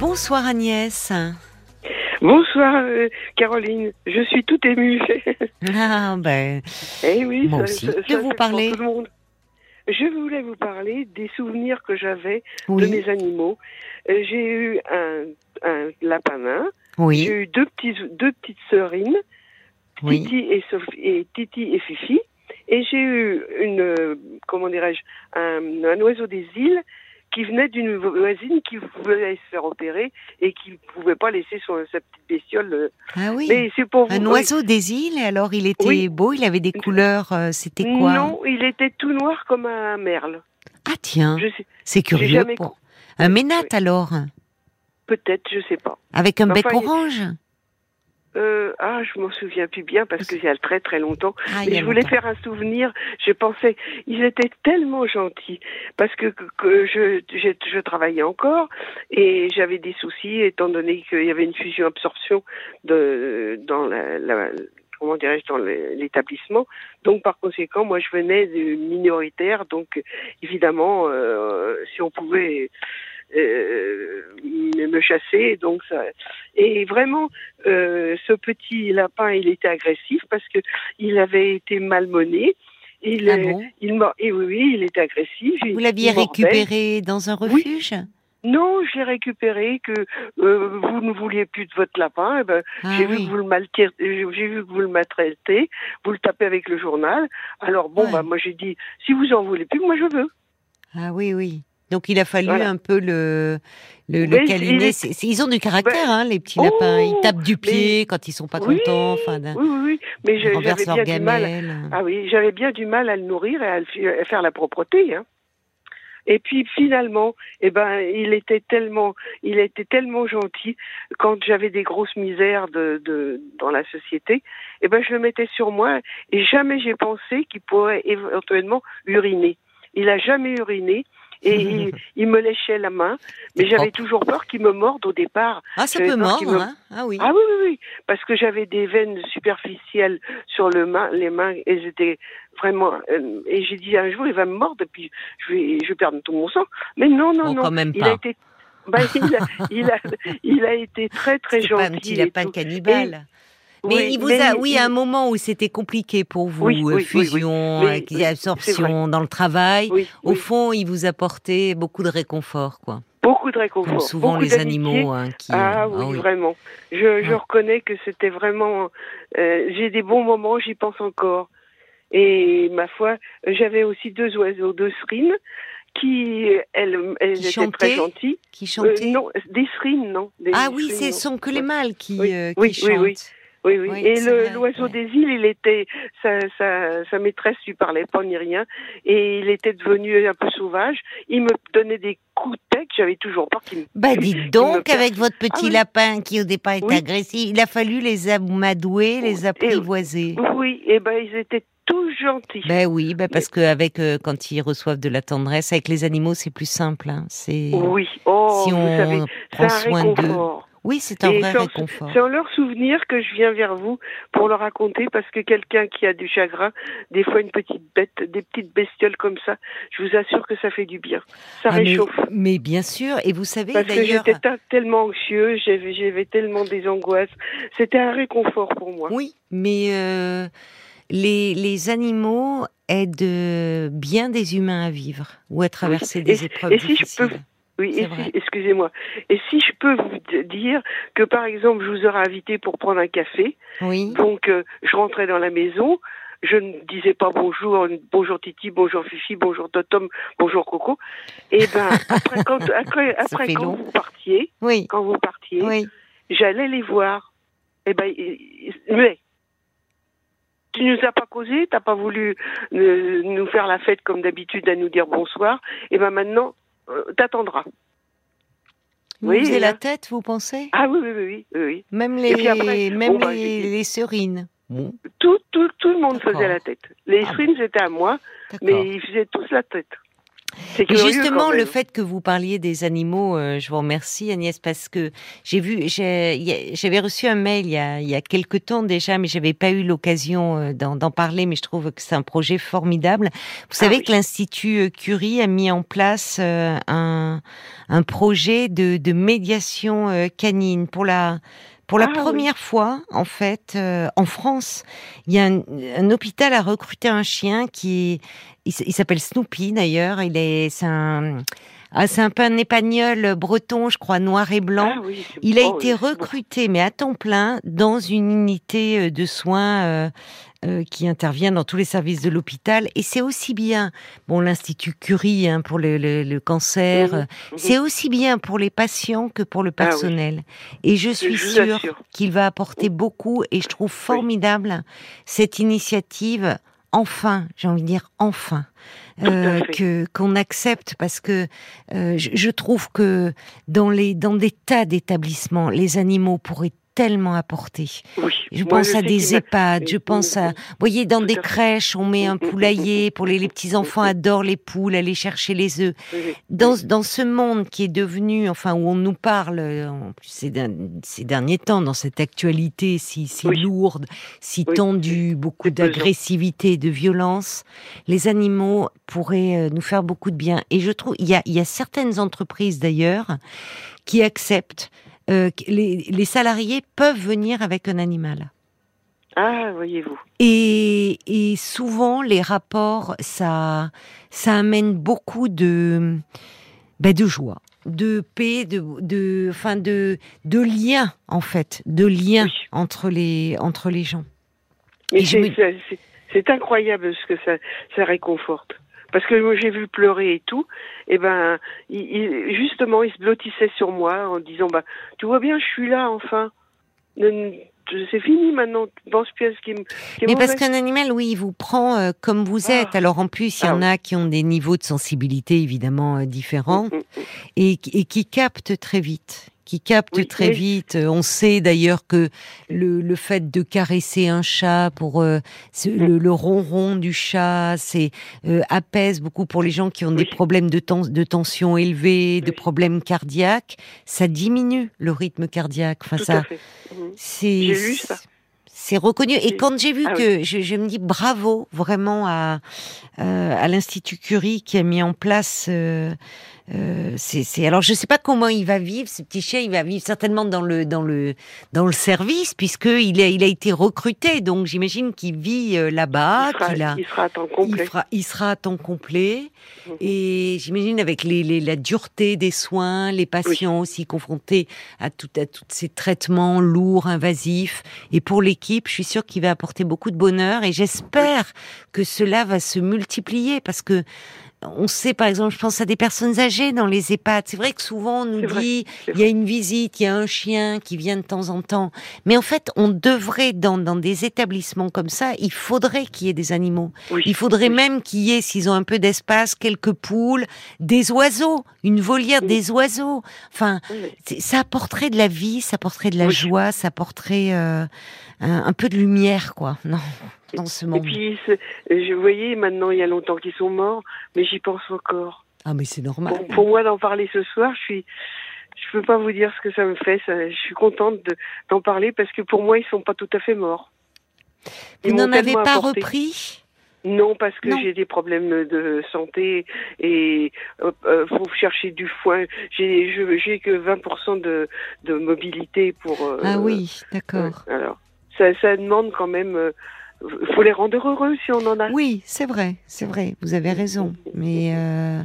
Bonsoir Agnès. Bonsoir euh, Caroline, je suis toute émue. Ah ben, eh oui, Moi ça- aussi. ça- De vous parler. tout. Je voulais vous parler des souvenirs que j'avais de oui, mes animaux. Euh, J'ai eu un, un lapin nain, j'ai oui, eu deux petites deux petites sœurines, oui. Titi et Sophie et Titi et Fifi, et j'ai eu une euh, comment dirais-je un, un oiseau des îles qui venait d'une voisine qui voulait se faire opérer et qui ne pouvait pas laisser son, sa petite bestiole. euh. Ah oui. Mais c'est pour vous. Un oui. oiseau des îles, alors il était Oui. beau, il avait des couleurs, euh, c'était quoi? Non, il était tout noir comme un merle. Ah tiens, c'est curieux. jamais Pour... Un ménate Oui. alors, peut-être, je sais pas. avec un Enfin, bec il- orange? Euh, ah, je m'en souviens plus bien parce que il y a très très longtemps. Ah, Mais je voulais longtemps. faire un souvenir. Je pensais, ils étaient tellement gentils parce que, je, je, je travaillais encore et j'avais des soucis étant donné qu'il y avait une fusion-absorption de dans la, la comment dirais-je dans l'établissement. Donc par conséquent, moi je venais de minoritaire, donc évidemment, euh, si on pouvait me me chasser, donc ça. Et vraiment, euh, ce petit lapin, il était agressif parce que il avait été malmené. Il, Ah euh, bon il mor- et oui, oui, il était agressif. Vous l'aviez récupéré dans un Oui. refuge? Non, j'ai récupéré que euh, vous ne vouliez plus de votre lapin. Eh ben, Ah j'ai vu que vous le maltraitez, j'ai vu que vous le maltraitez, vous le tapez avec le journal. Alors bon, Ouais. bah moi j'ai dit, si vous en voulez plus, moi je veux. Ah oui, oui. Donc il a fallu Voilà. un peu le, le, le câliner. il est- ils ont du caractère, hein, les petits Oh, lapins. Ils tapent du pied mais- quand ils sont pas Oui, contents. Enfin, Oui, oui, oui. Mais j'avais bien du mal. Ah oui, j'avais bien du mal à le nourrir et à, le fi- à faire la propreté. Hein. Et puis finalement, eh ben, il était tellement, il était tellement gentil. Quand j'avais des grosses misères de, de dans la société, eh ben, je le mettais sur moi et jamais j'ai pensé qu'il pourrait éventuellement uriner. Il a jamais uriné. Et il, il me léchait la main, mais j'avais toujours peur qu'il me morde au départ. Ah, ça peut mordre, me- hein Ah oui. Ah oui, oui, oui, parce que j'avais des veines superficielles sur le main, les mains, elles étaient vraiment. euh, et j'ai dit un jour, il va me mordre, et puis je vais, je vais perdre tout mon sang. Mais non, non, Oh, non. quand même il a été. bah, il, a, il, a, il a été très très gentil. pas un petit et lapin tout. cannibale. Mais Oui, il vous mais a, il- oui, à un moment où c'était compliqué pour vous, Oui, euh, oui, fusion, euh, absorption dans le travail. Au fond, il vous apportait beaucoup de réconfort, quoi. beaucoup de réconfort. Comme souvent beaucoup les animaux, hein, qui. Ah euh, oui, vraiment. Je, reconnais que c'était vraiment. euh, J'ai des bons moments, j'y pense encore. Et ma foi, j'avais aussi deux oiseaux, deux srines, qui elles, elles Qui étaient chantaient? très gentilles. Qui Euh, chantait. non, des srines, non. Des ah oui, ce non. sont que les mâles qui, euh, qui oui, oui, chantent. oui. Oui, oui. Oui, et l'oiseau ouais. des îles, il était, sa, sa, sa maîtresse lui parlait pas ni rien, et il était devenu un peu sauvage. Il me donnait des coups de tête, j'avais toujours peur qu'il me Bah dites me donc, avec votre petit Ah oui. lapin qui au départ était Oui. agressif, il a fallu les amadouer, les Et- apprivoiser. Oui, et ben ils étaient tous gentils. Ben oui, ben parce que avec euh, quand ils reçoivent de la tendresse, avec les animaux c'est plus simple. hein. C'est oui, oh, si vous on savez, prend soin d'eux. Oui, c'est un Et vrai sans- réconfort. C'est en leur souvenir que je viens vers vous pour leur raconter parce que quelqu'un qui a du chagrin, des fois une petite bête, des petites bestioles comme ça, je vous assure que ça fait du bien. Ça Ah, réchauffe. mais bien sûr, et vous savez Parce que j'étais ta- tellement anxieux, j'avais tellement des angoisses. C'était un réconfort pour moi. oui, mais euh, les, les animaux aident euh, bien des humains à vivre ou à traverser des épreuves et si je difficiles. peux- Oui, et si, excusez-moi. Et si je peux vous dire que par exemple, je vous aurais invité pour prendre un café, Oui. donc euh, je rentrais dans la maison, je ne disais pas bonjour, bonjour Titi, bonjour Fifi, bonjour Totom, bonjour Coco. Et ben après quand après, après quand vous partiez, Oui. quand vous partiez, Oui. j'allais les voir. Et ben ils- ils- mais tu nous as pas causé, t'as pas voulu euh, nous faire la fête comme d'habitude à nous dire bonsoir. Et ben maintenant euh, t'attendras. Vous Oui, faisiez et la tête, vous pensez? Ah oui oui oui oui. Même les, après, même bon, bah, les, serines. Bon, Tout tout tout le monde faisait la tête. Les Ah streams étaient à moi, mais ils faisaient tous la tête. Curieux justement, le fait que vous parliez des animaux, euh, je vous remercie Agnès parce que j'ai vu, j'avais reçu un mail il y a, il y a quelque temps déjà, mais j'avais pas eu l'occasion euh, d'en parler. Mais je trouve que c'est un projet formidable. Vous savez oui. que l'Institut euh, Curie a mis en place un, un projet de, de médiation canine pour la pour la Ah oui. première fois, en fait, euh, en France, il y a un, un hôpital a recruté un chien qui il, s'appelle Snoopy d'ailleurs. Il est, c'est un, ah, c'est un peu un épagnol breton, je crois, noir et blanc. Ah oui, Il a oh, été oui, recruté, mais à temps plein, dans une unité euh, de soins euh, euh, qui intervient dans tous les services de l'hôpital. Et c'est aussi bien, bon, l'Institut Curie hein, pour le, le- le cancer, Mhm, mhm. c'est aussi bien pour les patients que pour le Ah oui. personnel. Et je suis sûre qu'il va apporter beaucoup. Et je trouve formidable cette initiative. Enfin, j'ai envie de dire enfin, euh, que qu'on accepte parce que euh, je, je trouve que dans les dans des tas d'établissements, les animaux pourraient tellement apporter. Oui. Je Moi, pense à des EHPAD, je pense à, vous voyez, dans des crèches, on met un poulailler pour les, les petits enfants adorent les poules, aller chercher les œufs. Dans, dans ce monde qui est devenu, enfin, où on nous parle, euh, en plus ces, derni- ces derniers temps, dans cette actualité si, si Oui. lourde, si Oui. tendue, beaucoup d'agressivité, de violence, les animaux pourraient euh, nous faire beaucoup de bien. Et je trouve, il y a, il y a certaines entreprises d'ailleurs qui acceptent euh, les, les salariés peuvent venir avec un animal. Ah, voyez-vous. Et, et souvent, les rapports, ça, ça amène beaucoup de, ben, de joie, de paix, de, de, enfin de, de liens en fait, de liens Oui. entre les, entre les gens. Mais c'est me- incroyable ce que ça, ça réconforte. Parce que moi j'ai vu pleurer et tout, et ben il, il- justement il se blottissait sur moi en disant bah tu vois bien je suis là enfin, c'est fini maintenant, tu penses plus à ce qui, me- Mais parce qu'un animal, oui, il vous prend euh, comme vous Ah. êtes. Alors en plus, il y Ah en a qui ont des niveaux de sensibilité évidemment euh, différents Mm, mm, mm. et qui captent très vite. Qui captent Oui, très vite. Euh, On sait d'ailleurs que le, le fait de caresser un chat pour euh, Mm. le, le ronron du chat, c'est euh, apaise beaucoup pour les gens qui ont des problèmes de, tens- de tension élevée, de problèmes cardiaques. Ça diminue le rythme cardiaque. Enfin, Tout ça. Mhm. c'est reconnu. Et quand j'ai vu Ah que je, je me dis bravo vraiment à euh, à l'institut Curie qui a mis en place. Euh, euh, c'est, c'est- alors je sais pas comment il va vivre ce petit chien. Il va vivre certainement dans le dans le dans le service puisque il a il a été recruté. Donc j'imagine qu'il vit euh, là-bas, il, a il sera à temps il, complet. fera- il sera à temps complet Mhm. et j'imagine avec les, les- la dureté des soins, les patients aussi confrontés à, tout, à tous ces traitements lourds, invasifs. Et pour l'équipe, je suis sûre qu'il va apporter beaucoup de bonheur et j'espère que cela va se multiplier parce que on sait, par exemple, je pense à des personnes âgées dans les EHPAD. C'est vrai que souvent on nous dit, il y a une visite, il y a un chien qui vient de temps en temps. Mais en fait, on devrait, dans, dans des établissements comme ça, il faudrait qu'il y ait des animaux. Oui. Il faudrait Oui. même qu'il y ait, s'ils ont un peu d'espace, quelques poules, des oiseaux, une volière Oui. des oiseaux. Enfin, ça apporterait de la vie, ça apporterait de la joie, ça apporterait euh, un, un peu de lumière, quoi. Non, dans ce Et monde. puis, c'est- je voyais maintenant, il y a longtemps qu'ils sont morts, mais j'y pense encore. Ah, mais c'est normal. Pour, pour moi, d'en parler ce soir, je suis, je peux pas vous dire ce que ça me fait. ça- je suis contente de- d'en parler parce que pour moi, ils sont pas tout à fait morts. Ils Vous n'en avez pas apporté. repris? Non, parce que j'ai des problèmes de santé et euh, euh, faut chercher du foin. J'ai, que 20% de, de mobilité pour. euh, Ah oui, d'accord. ouais, alors, ça, ça demande quand même. euh, faut les rendre heureux si on en a. Oui, c'est vrai, c'est vrai, vous avez raison. Mais euh,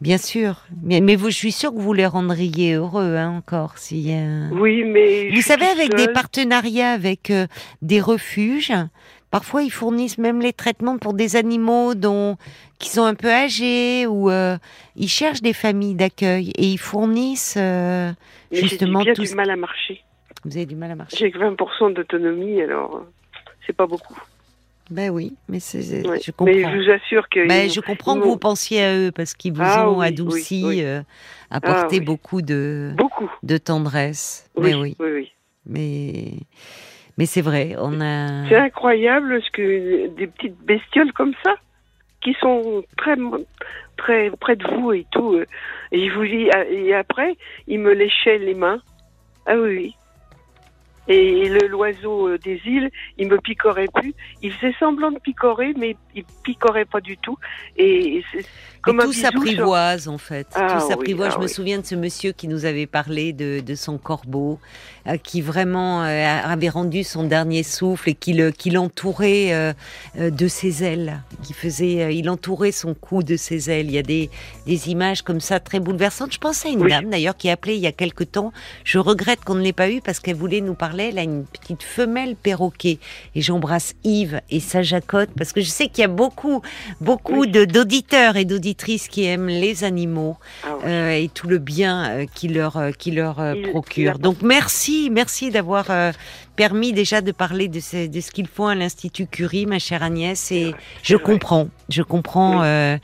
bien sûr, mais, mais vous, je suis sûre que vous les rendriez heureux hein, encore. a- Oui, mais. Vous savez, avec des partenariats avec euh, des refuges, parfois ils fournissent même les traitements pour des animaux dont qui sont un peu âgés ou euh, ils cherchent des familles d'accueil et ils fournissent euh, Mais j'ai justement tout. du ce- mal à marcher. Vous avez du mal à marcher. J'ai que 20% d'autonomie, alors c'est pas beaucoup. Ben oui, mais c'est, c'est- Ouais. je Mais comprends. je vous assure que. Ben, ils je comprends ils que vous pensiez à eux parce qu'ils vous Ah ont oui, adouci, oui, oui. euh, apporté oui. beaucoup de, Beaucoup. de tendresse. Oui, Mais oui, oui, oui. mais mais c'est vrai, on a. C'est incroyable ce que des petites bestioles comme ça, qui sont très très près de vous et tout. euh, Et, je vous dis, ah, et après, il me léchait les mains. Ah oui. Et le l'oiseau euh, des îles, il me picorait plus. Il faisait semblant de picorer, mais il picorait pas du tout. Et c'est comme tout sur- s'apprivoise en fait. Ah tout oui, s'apprivoise. ah je me oui. souviens de ce monsieur qui nous avait parlé de, de son corbeau, euh, qui vraiment euh, avait rendu son dernier souffle et qui le- qui l'entourait euh, de ses ailes, qui faisait, il entourait son cou de ses ailes. Il y a des, des images comme ça très bouleversantes. Je pensais à une Oui. dame d'ailleurs qui a appelé il y a quelque temps. Je regrette qu'on ne l'ait pas eue parce qu'elle voulait nous parler. Elle a une petite femelle perroquet et j'embrasse Yves et sa jacotte parce que je sais qu'il y a beaucoup, beaucoup Oui. de d'auditeurs et d'auditrices qui aiment les animaux Ah oui. euh, et tout le bien euh, qui leur euh, qui leur Il- procure. Donc merci, merci d'avoir permis déjà de parler de ce, de ce qu'ils font à l'Institut Curie, ma chère Agnès. Et je vrai. comprends, je comprends Oui. euh,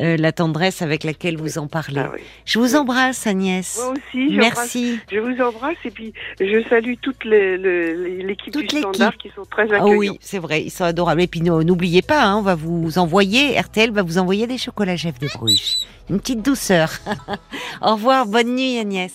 euh, la tendresse avec laquelle vous en parlez. Ah oui. Je vous embrasse, Agnès. Moi aussi, Merci. Je vous embrasse et puis je salue toute l'équipe du Standard l'équipe. qui sont très Ah accueillants. oui, c'est vrai, ils sont adorables. Et puis no- n'oubliez pas, hein, on va vous envoyer, RTL va vous envoyer des chocolats chefs de Bruges. Une petite douceur. Au revoir, bonne nuit Agnès.